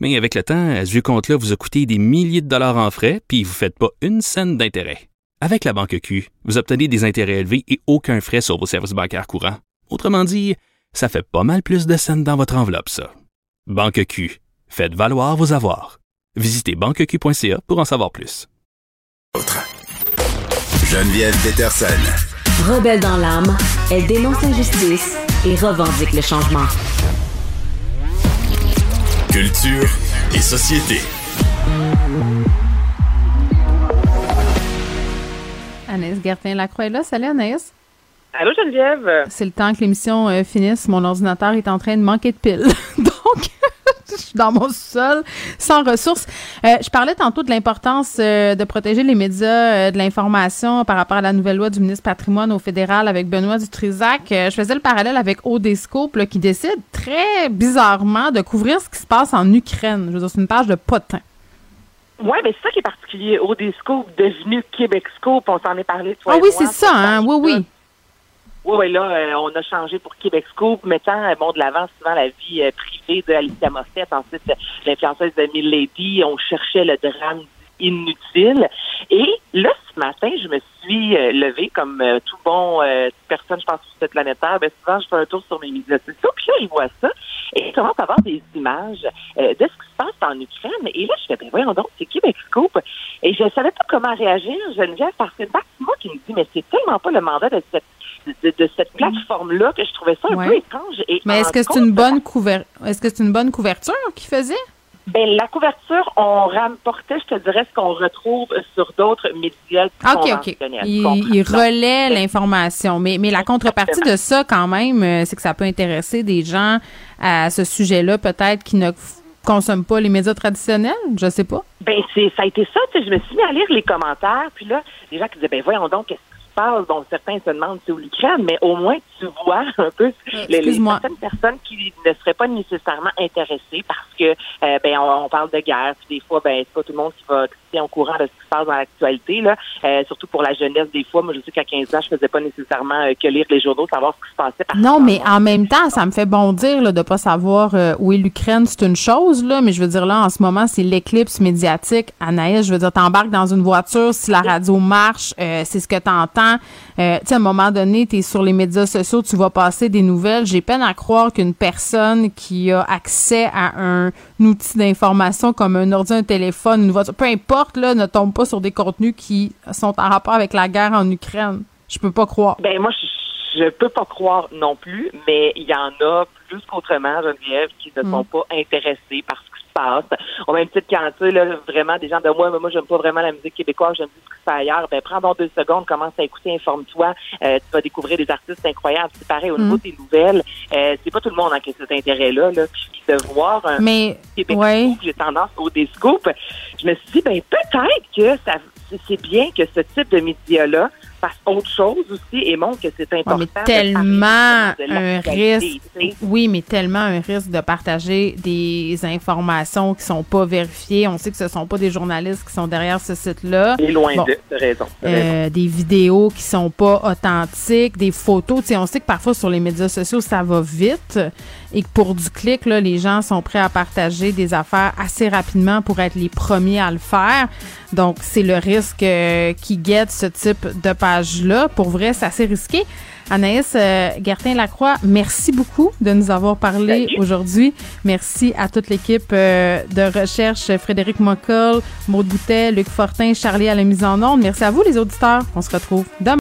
Mais avec le temps, ce vieux compte-là vous a coûté des milliers de dollars en frais, puis vous ne faites pas une scène d'intérêt. Avec la Banque Q, vous obtenez des intérêts élevés et aucun frais sur vos services bancaires courants. Autrement dit, ça fait pas mal plus de scènes dans votre enveloppe, ça. Banque Q. Faites valoir vos avoirs. Visitez banqueq.ca pour en savoir plus. Geneviève Peterson. Rebelle dans l'âme, elle dénonce l'injustice et revendique le changement. Culture et société. Anaïs Gertin-Lacroix est là. Salut Anaïs. Allô Geneviève? C'est le temps que l'émission euh, finisse. Mon ordinateur est en train de manquer de piles. Dans mon sol, sans ressources. Euh, je parlais tantôt de l'importance euh, de protéger les médias euh, de l'information par rapport à la nouvelle loi du ministre patrimoine au fédéral avec Benoît Dutrisac. Je faisais le parallèle avec Odescope là, qui décide très bizarrement de couvrir ce qui se passe en Ukraine. Je veux dire, c'est une page de potin. Oui, mais c'est ça qui est particulier. Odescope devenu Québexcope, on s'en est parlé. Toi Ah oui, c'est ça, hein? Oui, oui. Oui, là, euh, on a changé pour Québec Scoop, mettant euh, bon, de l'avant souvent la vie euh, privée de Alicia ensuite l'influenceuse de Milady. On cherchait le drame inutile. Et là, ce matin, je me suis levée comme tout bon personne, je pense, sur cette planète Terre. Ben, souvent, je fais un tour sur mes médias sociaux, puis là, je vois ça. Et je commence à avoir des images de ce qui se passe en Ukraine. Et là, je fais, ben voyons donc, c'est Québec Scoop. Et je savais pas comment réagir, Geneviève, parce que c'est moi qui me dit, mais c'est tellement pas le mandat de cette de, de cette plateforme-là que je trouvais ça un Ouais. peu étrange. Et Mais est-ce que c'est une bonne couver... est-ce que c'est une bonne couverture qu'il faisait? Ben, la couverture, on rapportait, je te dirais, ce qu'on retrouve sur d'autres médias Ah, OK, OK. Il, il relaie l'information. Mais, mais la contrepartie de ça, quand même, euh, c'est que ça peut intéresser des gens à ce sujet-là, peut-être, qui ne consomment pas les médias traditionnels. Je sais pas. Ben, c'est, ça a été ça, tu sais, je me suis mis à lire les commentaires, puis là, les gens qui disaient, ben, voyons donc, qu'est-ce se passe? Donc, certains se demandent c'est où l'Ukraine, mais au moins, tu vois un peu les, les excuse-moi. certaines personnes qui ne seraient pas nécessairement intéressées parce que, euh, ben, on, on parle de guerre, puis des fois, ben, c'est pas tout le monde qui va est au courant de ce qui se passe dans l'actualité, là, Euh, surtout pour la jeunesse, des fois, moi, je sais qu'à 15 ans, je faisais pas nécessairement euh, que lire les journaux, savoir ce qui se passait. par Non, mais en même temps, ça me fait bondir là, de pas savoir euh, où est l'Ukraine. C'est une chose, là, mais je veux dire, là, en ce moment, c'est l'éclipse médiatique. Anaïs, je veux dire, t'embarques dans une voiture, si la radio marche, euh, c'est ce que t'entends. Euh, tu sais, à un moment donné, t'es sur les médias sociaux, tu vas passer des nouvelles. J'ai peine à croire qu'une personne qui a accès à un, outil d'information comme un ordi, un téléphone, une voiture, peu importe, là, ne tombe pas sur des contenus qui sont en rapport avec la guerre en Ukraine. Je peux pas croire. Ben moi, je, je peux pas croire non plus, mais il y en a plus qu'autrement, Geneviève, qui ne sont pas intéressés par ce qui se passe. Au même titre quand tu sais, là, vraiment des gens de moi, mais moi j'aime pas vraiment la musique québécoise, j'aime plus ce qui se fait ailleurs. Ben prends donc deux secondes, commence à écouter, informe-toi, euh, tu vas découvrir des artistes incroyables. C'est pareil au niveau des nouvelles, euh, c'est pas tout le monde hein, qui a cet intérêt-là, là, puis de voir un Mais, Québec ouais. J'ai tendance au Descoop. Je me suis dit, ben peut-être que ça c'est bien que ce type de média-là fasse autre chose aussi et montre que c'est Ouais, important. mais de tellement de un risque. Oui, mais tellement un risque de partager des informations qui sont pas vérifiées. On sait que ce sont pas des journalistes qui sont derrière ce site-là. Et loin Bon. de, t'as raison. Euh, des vidéos qui sont pas authentiques, des photos. Tu sais, on sait que parfois sur les médias sociaux, ça va vite et que pour du clic, là, les gens sont prêts à partager des affaires assez rapidement pour être les premiers à le faire. Donc, c'est le risque euh, qui guette ce type de page-là. Pour vrai, c'est assez risqué. Anaïs euh, Gertin-Lacroix, merci beaucoup de nous avoir parlé aujourd'hui. Merci à toute l'équipe euh, de recherche, Frédéric Mockel, Maud Boutet, Luc Fortin, Charlie à la mise en onde. Merci à vous, les auditeurs. On se retrouve demain.